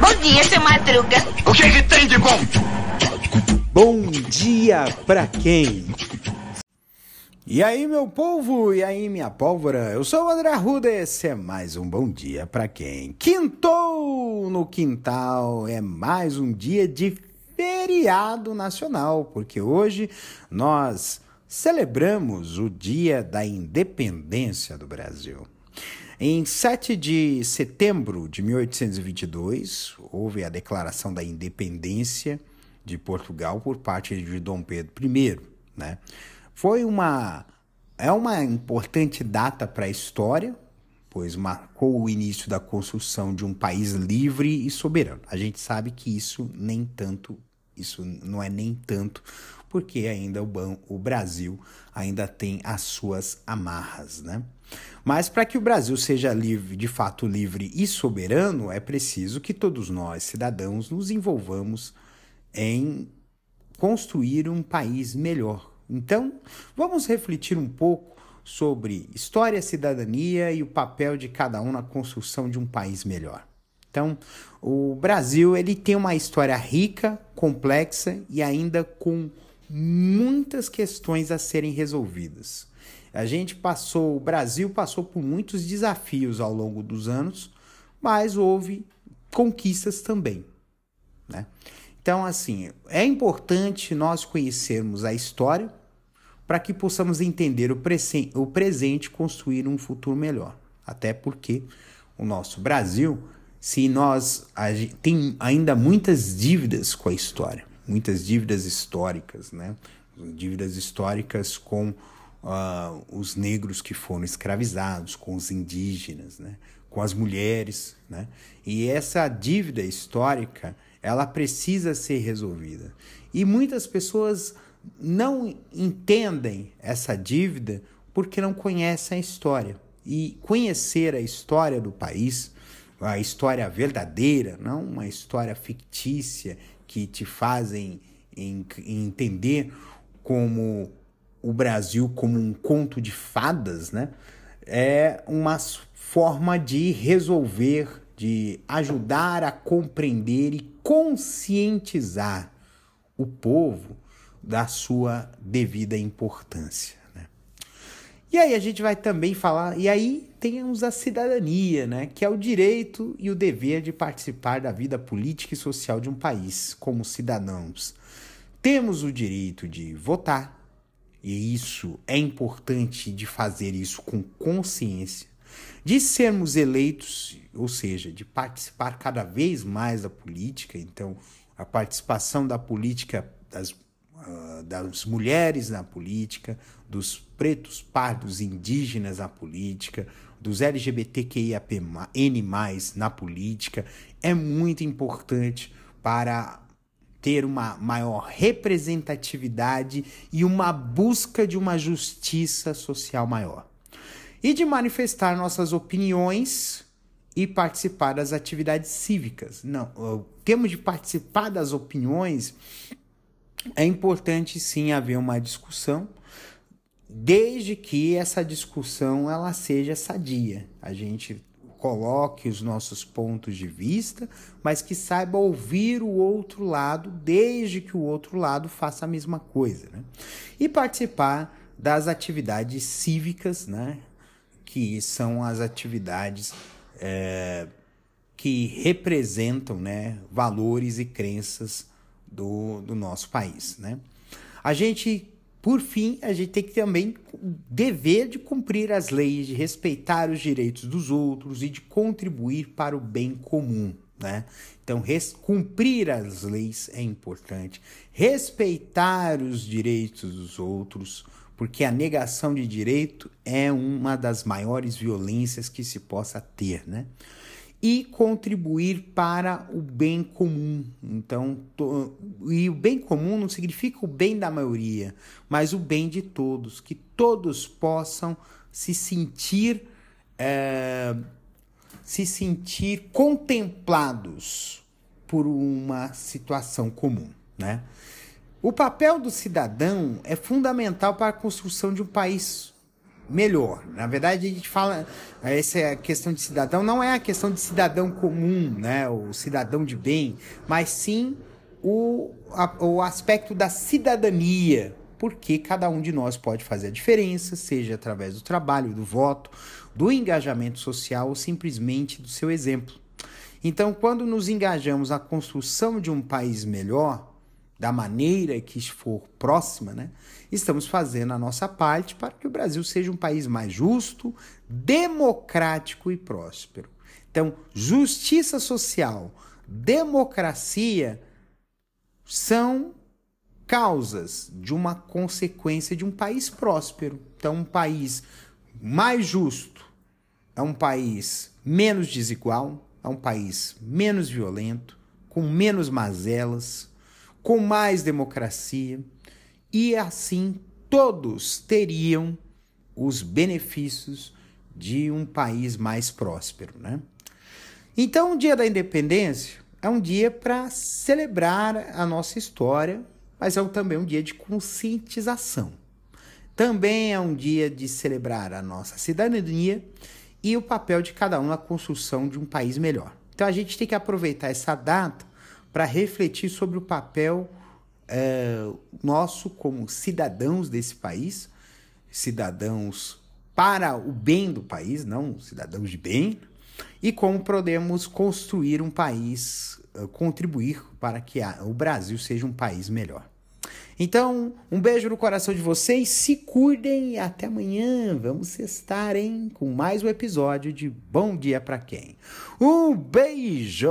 Bom dia, seu Madruga. O que, que tem de bom? Bom dia pra quem? E aí, meu povo, e aí, minha pólvora? Eu sou o André Arruda e esse é mais um bom dia pra quem? Quintou no quintal, é mais um dia de feriado nacional, porque hoje nós celebramos o Dia da Independência do Brasil. Em 7 de setembro de 1822, houve a declaração da independência de Portugal por parte de Dom Pedro I, né? Foi uma é uma importante data para a história, pois marcou o início da construção de um país livre e soberano. A gente sabe que isso nem tanto, isso não é nem tanto, porque ainda o, o Brasil ainda tem as suas amarras, né? Mas para que o Brasil seja livre, de fato livre e soberano, é preciso que todos nós, cidadãos, nos envolvamos em construir um país melhor. Então, vamos refletir um pouco sobre história, cidadania e o papel de cada um na construção de um país melhor. Então, o Brasil ele tem uma história rica, complexa e ainda com muitas questões a serem resolvidas. A gente passou, o Brasil passou por muitos desafios ao longo dos anos, mas houve conquistas também, né? Então, assim, é importante nós conhecermos a história para que possamos entender o, presen o presente e construir um futuro melhor. Até porque o nosso Brasil, se nós tem ainda muitas dívidas com a história, muitas dívidas históricas, né? Dívidas históricas com uh, os negros que foram escravizados, com os indígenas, né? com as mulheres, né? E essa dívida histórica ela precisa ser resolvida. E muitas pessoas não entendem essa dívida porque não conhecem a história. E conhecer a história do país, a história verdadeira, não uma história fictícia que te fazem entender como o Brasil como um conto de fadas, né? É uma forma de resolver de ajudar a compreender e conscientizar o povo da sua devida importância. E aí a gente vai também falar, e aí temos a cidadania, né? que é o direito e o dever de participar da vida política e social de um país como cidadãos. Temos o direito de votar, e isso é importante de fazer isso com consciência de sermos eleitos, ou seja, de participar cada vez mais da política. Então, a participação da política das, uh, das mulheres na política, dos pretos, pardos, indígenas na política, dos LGBTQIAPN+, na política, é muito importante para ter uma maior representatividade e uma busca de uma justiça social maior e de manifestar nossas opiniões e participar das atividades cívicas. Não, o termo de participar das opiniões é importante sim haver uma discussão, desde que essa discussão ela seja sadia. A gente coloque os nossos pontos de vista, mas que saiba ouvir o outro lado, desde que o outro lado faça a mesma coisa. Né? E participar das atividades cívicas, né? que são as atividades é, que representam né, valores e crenças do, do nosso país. Né? A gente, por fim, a gente tem que também dever de cumprir as leis, de respeitar os direitos dos outros e de contribuir para o bem comum. Né? Então, cumprir as leis é importante, respeitar os direitos dos outros, porque a negação de direito é uma das maiores violências que se possa ter, né? E contribuir para o bem comum. Então, to... e o bem comum não significa o bem da maioria, mas o bem de todos, que todos possam se sentir é... se sentir contemplados por uma situação comum, né? O papel do cidadão é fundamental para a construção de um país melhor. Na verdade, a gente fala essa é questão de cidadão não é a questão de cidadão comum, né, o cidadão de bem, mas sim o, a, o aspecto da cidadania, porque cada um de nós pode fazer a diferença, seja através do trabalho, do voto, do engajamento social ou simplesmente do seu exemplo. Então, quando nos engajamos na construção de um país melhor, da maneira que for próxima, né, estamos fazendo a nossa parte para que o Brasil seja um país mais justo, democrático e próspero. Então, justiça social, democracia são causas de uma consequência de um país próspero. Então, um país mais justo é um país menos desigual, é um país menos violento, com menos mazelas, com mais democracia, e assim todos teriam os benefícios de um país mais próspero, né? Então, o Dia da Independência é um dia para celebrar a nossa história, mas é também um dia de conscientização. Também é um dia de celebrar a nossa cidadania e o papel de cada um na construção de um país melhor. Então a gente tem que aproveitar essa data para refletir sobre o papel é, nosso como cidadãos desse país, cidadãos para o bem do país, não cidadãos de bem, e como podemos construir um país, eh, contribuir para que o Brasil seja um país melhor. Então, um beijo no coração de vocês, se cuidem e até amanhã. Vamos estar hein, com mais um episódio de Bom Dia para Quem. Um beijo!